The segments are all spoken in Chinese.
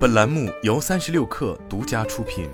本栏目由三十六氪独家出品。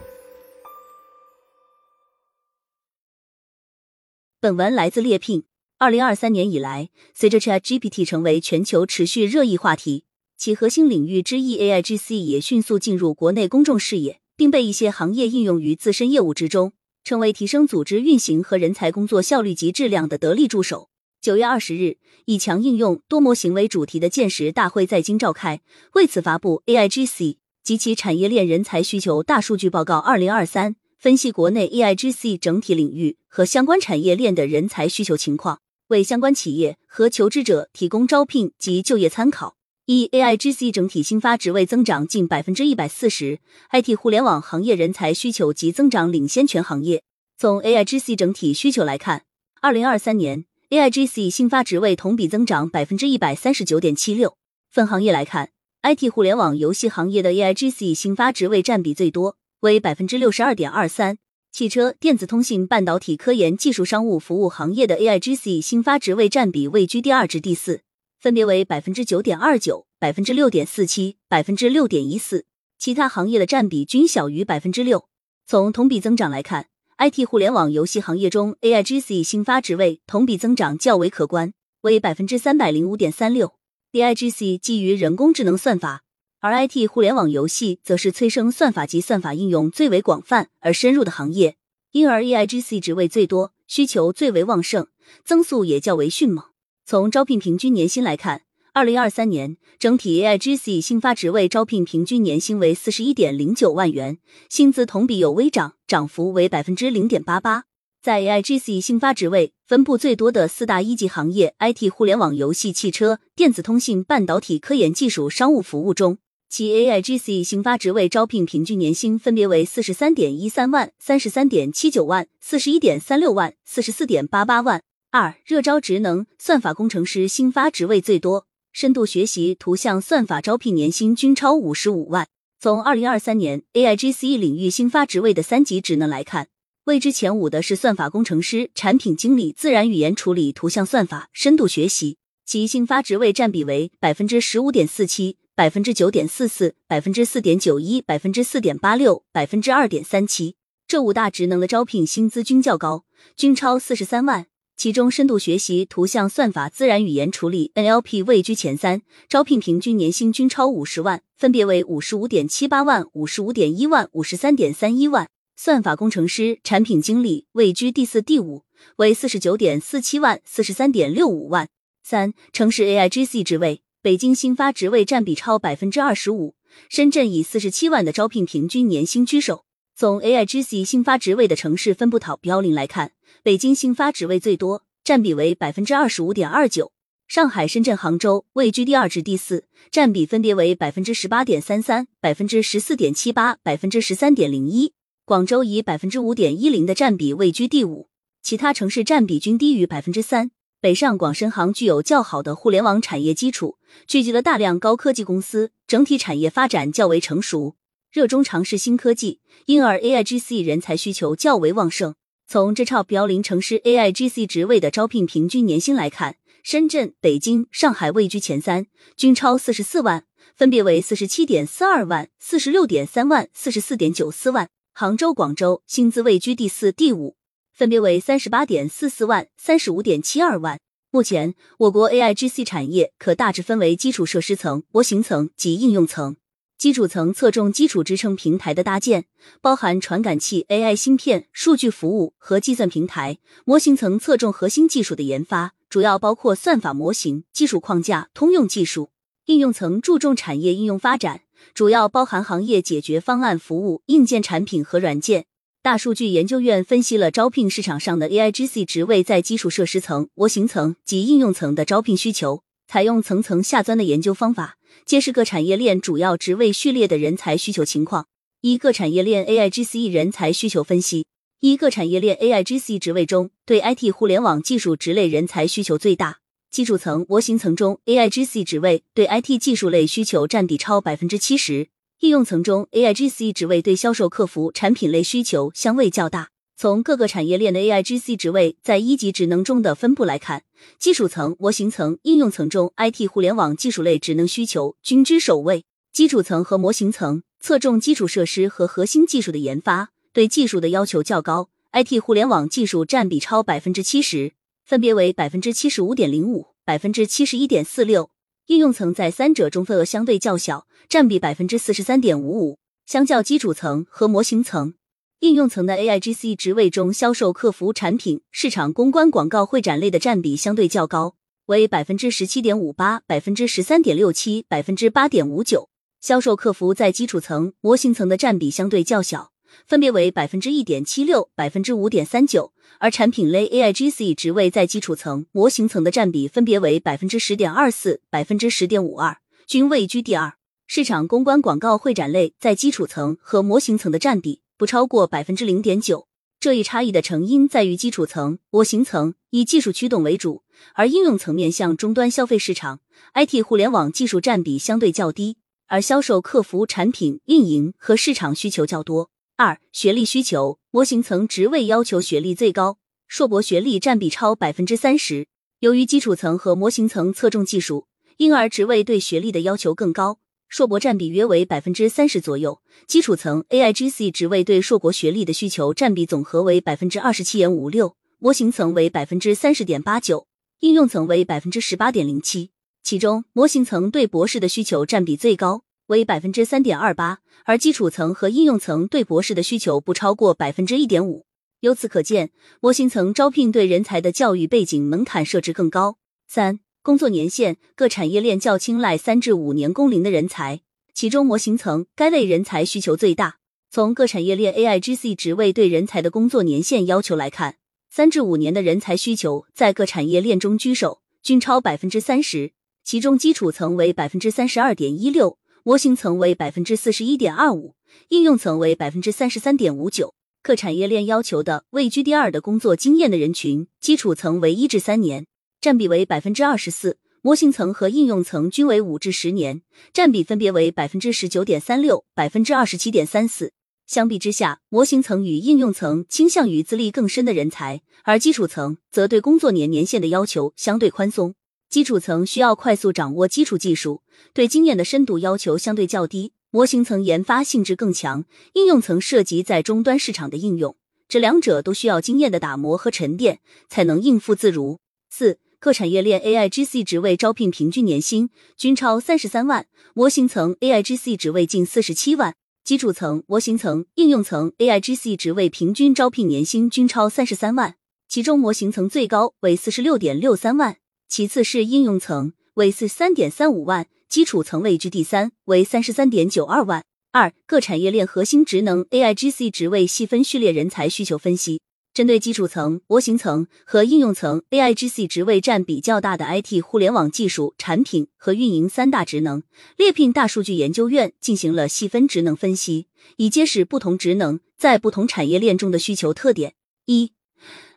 本文来自猎聘。二零二三年以来，随着 ChatGPT 成为全球持续热议话题，其核心领域之一 AIGC 也迅速进入国内公众视野，并被一些行业应用于自身业务之中，成为提升组织运行和人才工作效率及质量的得力助手。九月二十日，以强应用多模型为主题的见识大会在京召开，为此发布 AIGC 及其产业链人才需求大数据报告二零二三，分析国内 AIGC 整体领域和相关产业链的人才需求情况，为相关企业和求职者提供招聘及就业参考。一 AIGC 整体新发职位增长近百分之一百四十，IT 互联网行业人才需求及增长领先全行业。从 AIGC 整体需求来看，二零二三年。AIGC 新发职位同比增长百分之一百三十九点七六。分行业来看，IT 互联网游戏行业的 AIGC 新发职位占比最多，为百分之六十二点二三。汽车、电子通信、半导体、科研、技术、商务服务行业的 AIGC 新发职位占比位居第二至第四，分别为百分之九点二九、百分之六点四七、百分之六点一四。其他行业的占比均小于百分之六。从同比增长来看。IT 互联网游戏行业中，AIGC 新发职位同比增长较为可观，为百分之三百零五点三六。AIGC 基于人工智能算法，而 IT 互联网游戏则是催生算法及算法应用最为广泛而深入的行业，因而 AIGC 职位最多，需求最为旺盛，增速也较为迅猛。从招聘平均年薪来看。二零二三年整体 AIGC 新发职位招聘平均年薪为四十一点零九万元，薪资同比有微涨，涨幅为百分之零点八八。在 AIGC 新发职位分布最多的四大一级行业 IT 互联网、游戏、汽车、电子通信、半导体、科研技术、商务服务中，其 AIGC 新发职位招聘平均年薪分别为四十三点一三万、三十三点七九万、四十一点三六万、四十四点八八万。二热招职能算法工程师新发职位最多。深度学习、图像算法招聘年薪均超五十五万。从二零二三年 AIGC 领域新发职位的三级职能来看，位居前五的是算法工程师、产品经理、自然语言处理、图像算法、深度学习，其新发职位占比为百分之十五点四七、百分之九点四四、百分之四点九一、百分之四点八六、百分之二点三七。这五大职能的招聘薪资均较高，均超四十三万。其中，深度学习、图像算法、自然语言处理 （NLP） 位居前三，招聘平均年薪均超五十万，分别为五十五点七八万、五十五点一万、五十三点三一万。算法工程师、产品经理位居第四、第五，为四十九点四七万、四十三点六五万。三、城市 AIGC 职位，北京新发职位占比超百分之二十五，深圳以四十七万的招聘平均年薪居首。从 AIGC 新发职位的城市分布讨标零来看，北京新发职位最多，占比为百分之二十五点二九；上海、深圳、杭州位居第二至第四，占比分别为百分之十八点三三、百分之十四点七八、百分之十三点零一。广州以百分之五点一零的占比位居第五，其他城市占比均低于百分之三。北上广深杭具有较好的互联网产业基础，聚集了大量高科技公司，整体产业发展较为成熟。热衷尝试新科技，因而 AIGC 人才需求较为旺盛。从这超标零城市 AIGC 职位的招聘平均年薪来看，深圳、北京、上海位居前三，均超四十四万，分别为四十七点四二万、四十六点三万、四十四点九四万。杭州、广州薪资位居第四、第五，分别为三十八点四四万、三十五点七二万。目前，我国 AIGC 产业可大致分为基础设施层、模型层及应用层。基础层侧重基础支撑平台的搭建，包含传感器、AI 芯片、数据服务和计算平台；模型层侧重核心技术的研发，主要包括算法模型、技术框架、通用技术；应用层注重产业应用发展，主要包含行业解决方案服务、硬件产品和软件。大数据研究院分析了招聘市场上的 AIGC 职位在基础设施层、模型层及应用层的招聘需求。采用层层下钻的研究方法，揭示各产业链主要职位序列的人才需求情况。一各产业链 AIGC 人才需求分析：一各产业链 AIGC 职位中，对 IT 互联网技术职类人才需求最大。技术层、模型层中，AIGC 职位对 IT 技术类需求占比超百分之七十；应用层中，AIGC 职位对销售、客服、产品类需求相位较大。从各个产业链的 AIGC 职位在一级职能中的分布来看，基础层、模型层、应用层中，IT 互联网技术类职能需求均居首位。基础层和模型层侧重基础设施和核心技术的研发，对技术的要求较高。IT 互联网技术占比超百分之七十，分别为百分之七十五点零五、百分之七十一点四六。应用层在三者中份额相对较小，占比百分之四十三点五五。相较基础层和模型层，应用层的 AIGC 职位中，销售客服产品、市场公关、广告、会展类的占比相对较高，为百分之十七点五八、百分之十三点六七、百分之八点五九。销售客服在基础层、模型层的占比相对较小，分别为百分之一点七六、百分之五点三九。而产品类 AIGC 职位在基础层、模型层的占比分别为百分之十点二四、百分之十点五二，均位居第二。市场公关、广告、会展类在基础层和模型层的占比不超过百分之零点九。这一差异的成因在于基础层、模型层以技术驱动为主，而应用层面向终端消费市场，IT 互联网技术占比相对较低，而销售客服产品、运营和市场需求较多。二、学历需求，模型层职位要求学历最高，硕博学历占比超百分之三十。由于基础层和模型层侧重技术，因而职位对学历的要求更高。硕博占比约为百分之三十左右，基础层 AIGC 职位对硕博学历的需求占比总和为百分之二十七点五六，模型层为百分之三十点八九，应用层为百分之十八点零七。其中，模型层对博士的需求占比最高，为百分之三点二八，而基础层和应用层对博士的需求不超过百分之一点五。由此可见，模型层招聘对人才的教育背景门槛设置更高。三。工作年限，各产业链较青睐三至五年工龄的人才，其中模型层该类人才需求最大。从各产业链 AIGC 职位对人才的工作年限要求来看，三至五年的人才需求在各产业链中居首，均超百分之三十。其中基础层为百分之三十二点一六，模型层为百分之四十一点二五，应用层为百分之三十三点五九。各产业链要求的位居第二的工作经验的人群，基础层为一至三年。占比为百分之二十四，模型层和应用层均为五至十年，占比分别为百分之十九点三六、百分之二十七点三四。相比之下，模型层与应用层倾向于资历更深的人才，而基础层则对工作年年限的要求相对宽松。基础层需要快速掌握基础技术，对经验的深度要求相对较低；模型层研发性质更强，应用层涉及在终端市场的应用，这两者都需要经验的打磨和沉淀，才能应付自如。四。各产业链 AIGC 职位招聘平均年薪均超三十三万，模型层 AIGC 职位近四十七万，基础层、模型层、应用层 AIGC 职位平均招聘年薪均超三十三万，其中模型层最高为四十六点六三万，其次是应用层为四十三点三五万，基础层位居第三为三十三点九二万。二、各产业链核心职能 AIGC 职位细分序列人才需求分析。针对基础层、模型层和应用层 AIGC 职位占比较大的 IT 互联网技术、产品和运营三大职能，猎聘大数据研究院进行了细分职能分析，以揭示不同职能在不同产业链中的需求特点。一、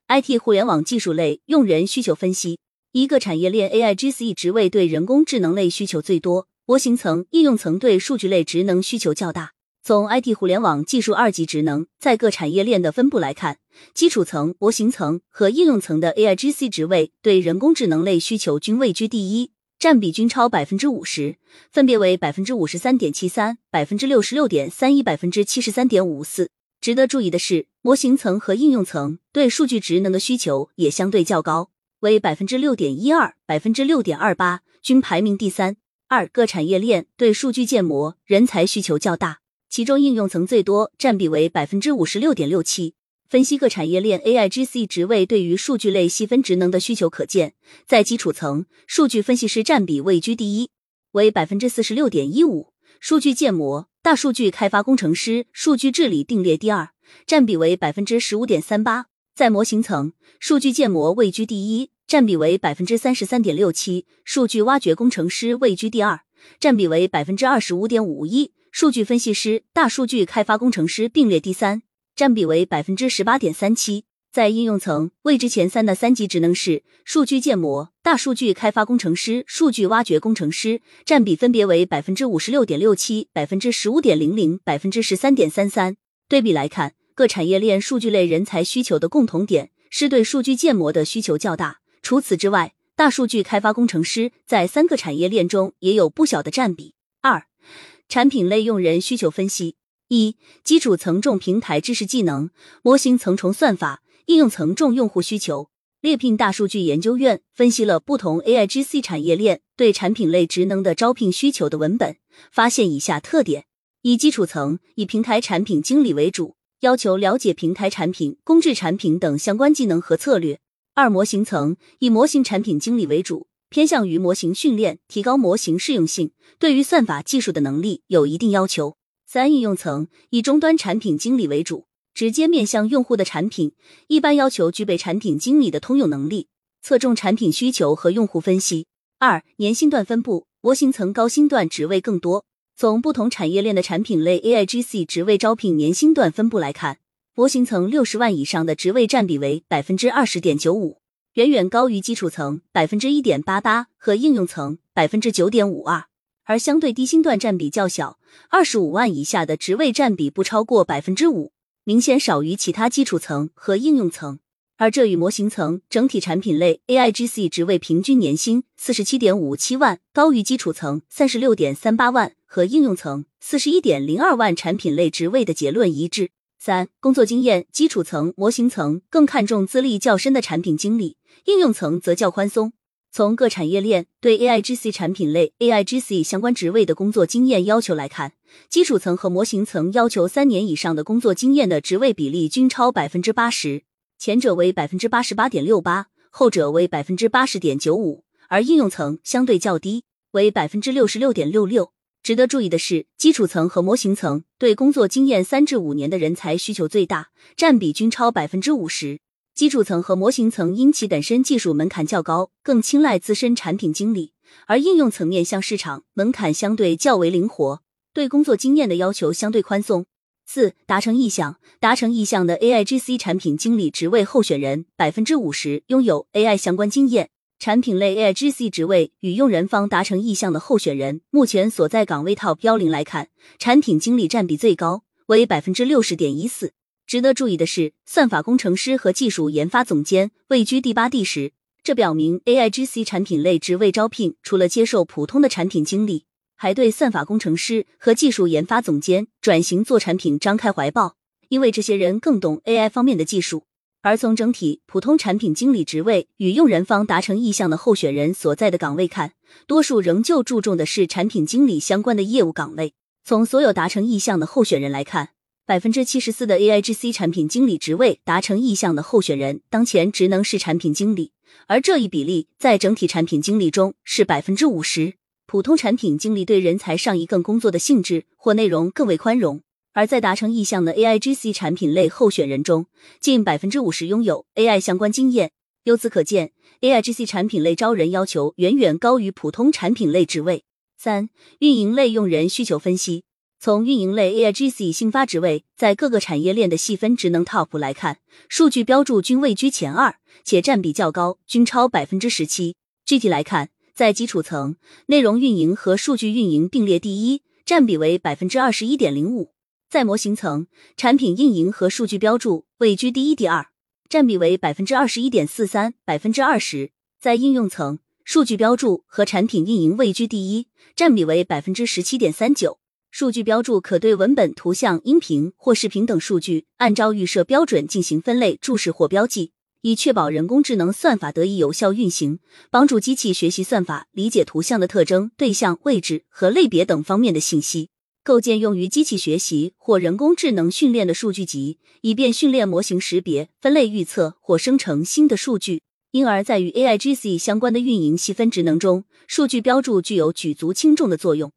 IT 互联网技术类用人需求分析。一个产业链 AIGC 职位对人工智能类需求最多，模型层、应用层对数据类职能需求较大。从 IT 互联网技术二级职能在各产业链的分布来看，基础层、模型层和应用层的 AIGC 职位对人工智能类需求均位居第一，占比均超百分之五十，分别为百分之五十三点七三、百分之六十六点三一、百分之七十三点五四。值得注意的是，模型层和应用层对数据职能的需求也相对较高，为百分之六点一二、百分之六点二八，均排名第三。二各产业链对数据建模人才需求较大。其中应用层最多，占比为百分之五十六点六七。分析各产业链 AIGC 职位对于数据类细分职能的需求可见，在基础层，数据分析师占比位居第一，为百分之四十六点一五；数据建模、大数据开发工程师、数据治理并列第二，占比为百分之十五点三八。在模型层，数据建模位居第一，占比为百分之三十三点六七；数据挖掘工程师位居第二，占比为百分之二十五点五一。数据分析师、大数据开发工程师并列第三，占比为百分之十八点三七。在应用层位置前三的三级职能是数据建模、大数据开发工程师、数据挖掘工程师，占比分别为百分之五十六点六七、百分之十五点零零、百分之十三点三三。对比来看，各产业链数据类人才需求的共同点是对数据建模的需求较大。除此之外，大数据开发工程师在三个产业链中也有不小的占比。二产品类用人需求分析：一、基础层重平台知识技能，模型层重算法，应用层重用户需求。猎聘大数据研究院分析了不同 AIGC 产业链对产品类职能的招聘需求的文本，发现以下特点：一、基础层以平台产品经理为主，要求了解平台产品、公制产品等相关技能和策略；二、模型层以模型产品经理为主。偏向于模型训练，提高模型适用性，对于算法技术的能力有一定要求。三、应用层以终端产品经理为主，直接面向用户的产品，一般要求具备产品经理的通用能力，侧重产品需求和用户分析。二、年薪段分布，模型层高薪段职位更多。从不同产业链的产品类 AIGC 职位招聘年薪段分布来看，模型层六十万以上的职位占比为百分之二十点九五。远远高于基础层百分之一点八八和应用层百分之九点五二，而相对低薪段占比较小，二十五万以下的职位占比不超过百分之五，明显少于其他基础层和应用层。而这与模型层整体产品类 AIGC 职位平均年薪四十七点五七万高于基础层三十六点三八万和应用层四十一点零二万产品类职位的结论一致。三、工作经验，基础层、模型层更看重资历较深的产品经理，应用层则较宽松。从各产业链对 AIGC 产品类 AIGC 相关职位的工作经验要求来看，基础层和模型层要求三年以上的工作经验的职位比例均超百分之八十，前者为百分之八十八点六八，后者为百分之八十点九五，而应用层相对较低，为百分之六十六点六六。值得注意的是，基础层和模型层对工作经验三至五年的人才需求最大，占比均超百分之五十。基础层和模型层因其本身技术门槛较高，更青睐资深产品经理；而应用层面向市场门槛相对较为灵活，对工作经验的要求相对宽松。四、达成意向，达成意向的 AIGC 产品经理职位候选人百分之五十拥有 AI 相关经验。产品类 AIGC 职位与用人方达成意向的候选人，目前所在岗位 TOP 幺零来看，产品经理占比最高，为百分之六十点一四。值得注意的是，算法工程师和技术研发总监位居第八、第十，这表明 AIGC 产品类职位招聘除了接受普通的产品经理，还对算法工程师和技术研发总监转型做产品张开怀抱，因为这些人更懂 AI 方面的技术。而从整体普通产品经理职位与用人方达成意向的候选人所在的岗位看，多数仍旧注重的是产品经理相关的业务岗位。从所有达成意向的候选人来看，百分之七十四的 AIGC 产品经理职位达成意向的候选人当前职能是产品经理，而这一比例在整体产品经理中是百分之五十。普通产品经理对人才上一更工作的性质或内容更为宽容。而在达成意向的 AIGC 产品类候选人中，近百分之五十拥有 AI 相关经验。由此可见，AIGC 产品类招人要求远远高于普通产品类职位。三、运营类用人需求分析。从运营类 AIGC 新发职位在各个产业链的细分职能 TOP 来看，数据标注均位居前二，且占比较高，均超百分之十七。具体来看，在基础层，内容运营和数据运营并列第一，占比为百分之二十一点零五。在模型层，产品运营和数据标注位居第一、第二，占比为百分之二十一点四三、百分之二十。在应用层，数据标注和产品运营位居第一，占比为百分之十七点三九。数据标注可对文本、图像、音频或视频等数据，按照预设标准进行分类、注释或标记，以确保人工智能算法得以有效运行，帮助机器学习算法理解图像的特征、对象、位置和类别等方面的信息。构建用于机器学习或人工智能训练的数据集，以便训练模型识别、分类、预测或生成新的数据。因而，在与 AIGC 相关的运营细分职能中，数据标注具有举足轻重的作用。